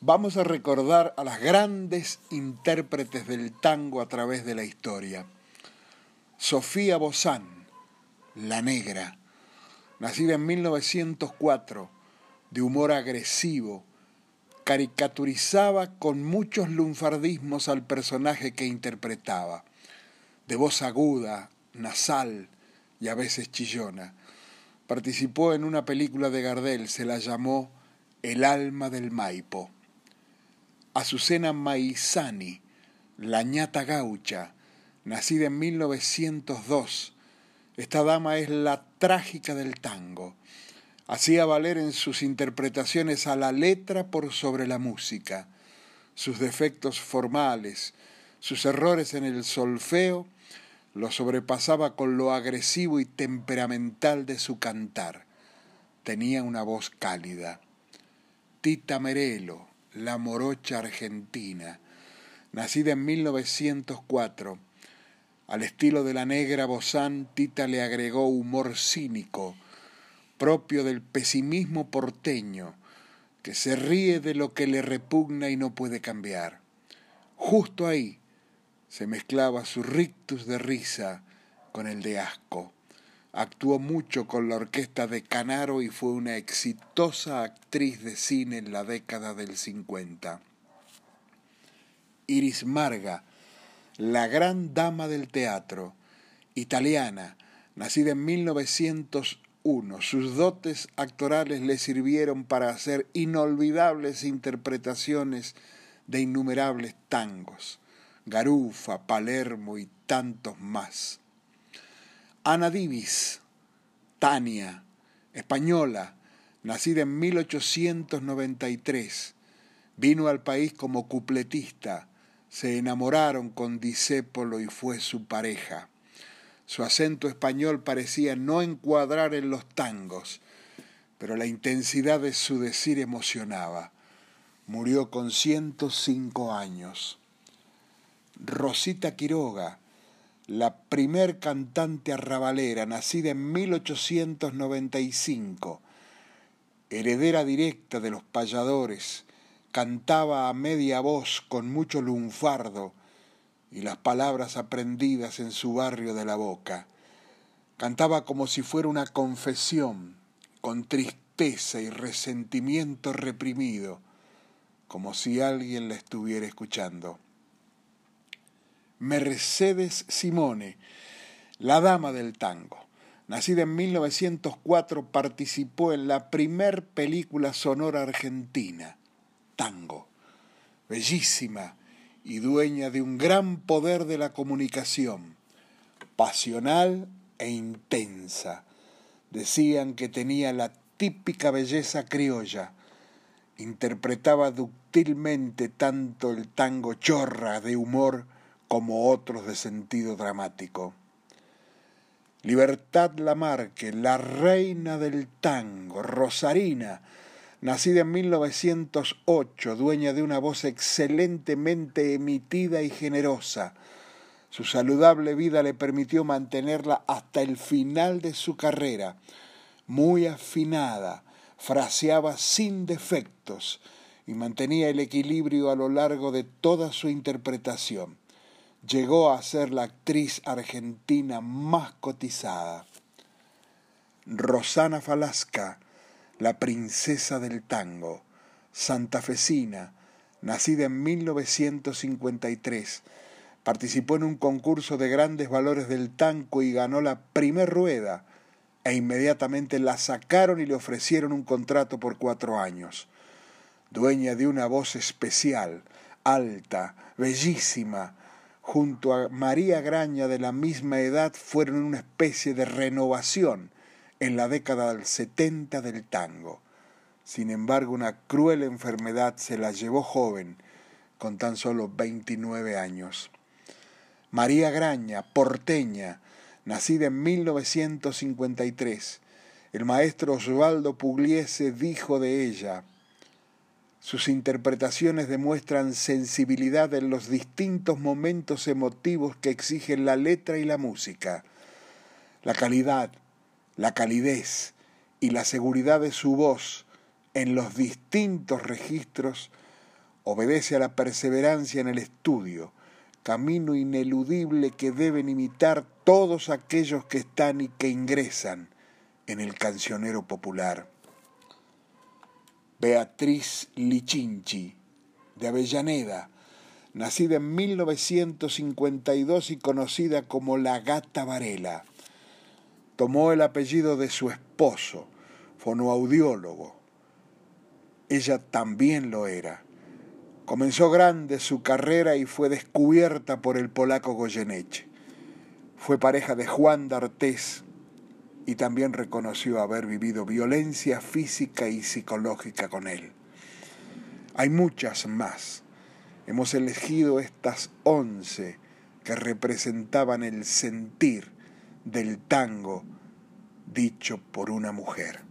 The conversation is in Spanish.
vamos a recordar a las grandes intérpretes del tango a través de la historia. Sofía Bozán, La Negra, nacida en 1904, de humor agresivo, caricaturizaba con muchos lunfardismos al personaje que interpretaba, de voz aguda, nasal y a veces chillona. Participó en una película de Gardel, se la llamó El alma del Maipo. Azucena Maizani, la ñata gaucha, nacida en 1902. Esta dama es la trágica del tango. Hacía valer en sus interpretaciones a la letra por sobre la música, sus defectos formales, sus errores en el solfeo, lo sobrepasaba con lo agresivo y temperamental de su cantar. Tenía una voz cálida. Tita Merelo, la morocha argentina, nacida en 1904. Al estilo de la negra Bozán, Tita le agregó humor cínico, propio del pesimismo porteño, que se ríe de lo que le repugna y no puede cambiar. Justo ahí se mezclaba su rictus de risa con el de asco. Actuó mucho con la orquesta de Canaro y fue una exitosa actriz de cine en la década del 50. Iris Marga, la gran dama del teatro, italiana, nacida en 1901. Sus dotes actorales le sirvieron para hacer inolvidables interpretaciones de innumerables tangos, Garufa, Palermo y tantos más. Ana Divis, Tania, española, nacida en 1893, vino al país como cupletista, se enamoraron con Disépolo y fue su pareja. Su acento español parecía no encuadrar en los tangos, pero la intensidad de su decir emocionaba. Murió con 105 años. Rosita Quiroga, la primer cantante arrabalera, nacida en 1895, heredera directa de los payadores, cantaba a media voz con mucho lunfardo y las palabras aprendidas en su barrio de la boca. Cantaba como si fuera una confesión, con tristeza y resentimiento reprimido, como si alguien la estuviera escuchando. Mercedes Simone, la dama del tango. Nacida en 1904, participó en la primer película sonora argentina, Tango. Bellísima y dueña de un gran poder de la comunicación, pasional e intensa. Decían que tenía la típica belleza criolla. Interpretaba ductilmente tanto el tango chorra de humor como otros de sentido dramático. Libertad Lamarque, la reina del tango, Rosarina, nacida en 1908, dueña de una voz excelentemente emitida y generosa. Su saludable vida le permitió mantenerla hasta el final de su carrera, muy afinada, fraseaba sin defectos y mantenía el equilibrio a lo largo de toda su interpretación llegó a ser la actriz argentina más cotizada. Rosana Falasca, la princesa del tango, santafesina, nacida en 1953, participó en un concurso de grandes valores del tango y ganó la primer rueda, e inmediatamente la sacaron y le ofrecieron un contrato por cuatro años. Dueña de una voz especial, alta, bellísima, junto a María Graña de la misma edad fueron una especie de renovación en la década del 70 del tango. Sin embargo, una cruel enfermedad se la llevó joven, con tan solo 29 años. María Graña, porteña, nacida en 1953, el maestro Osvaldo Pugliese dijo de ella, sus interpretaciones demuestran sensibilidad en los distintos momentos emotivos que exigen la letra y la música. La calidad, la calidez y la seguridad de su voz en los distintos registros obedece a la perseverancia en el estudio, camino ineludible que deben imitar todos aquellos que están y que ingresan en el cancionero popular. Beatriz Lichinchi, de Avellaneda, nacida en 1952 y conocida como la Gata Varela. Tomó el apellido de su esposo, fonoaudiólogo. Ella también lo era. Comenzó grande su carrera y fue descubierta por el polaco Goyeneche. Fue pareja de Juan D'Artés y también reconoció haber vivido violencia física y psicológica con él. Hay muchas más Hemos elegido estas once que representaban el sentir del tango dicho por una mujer.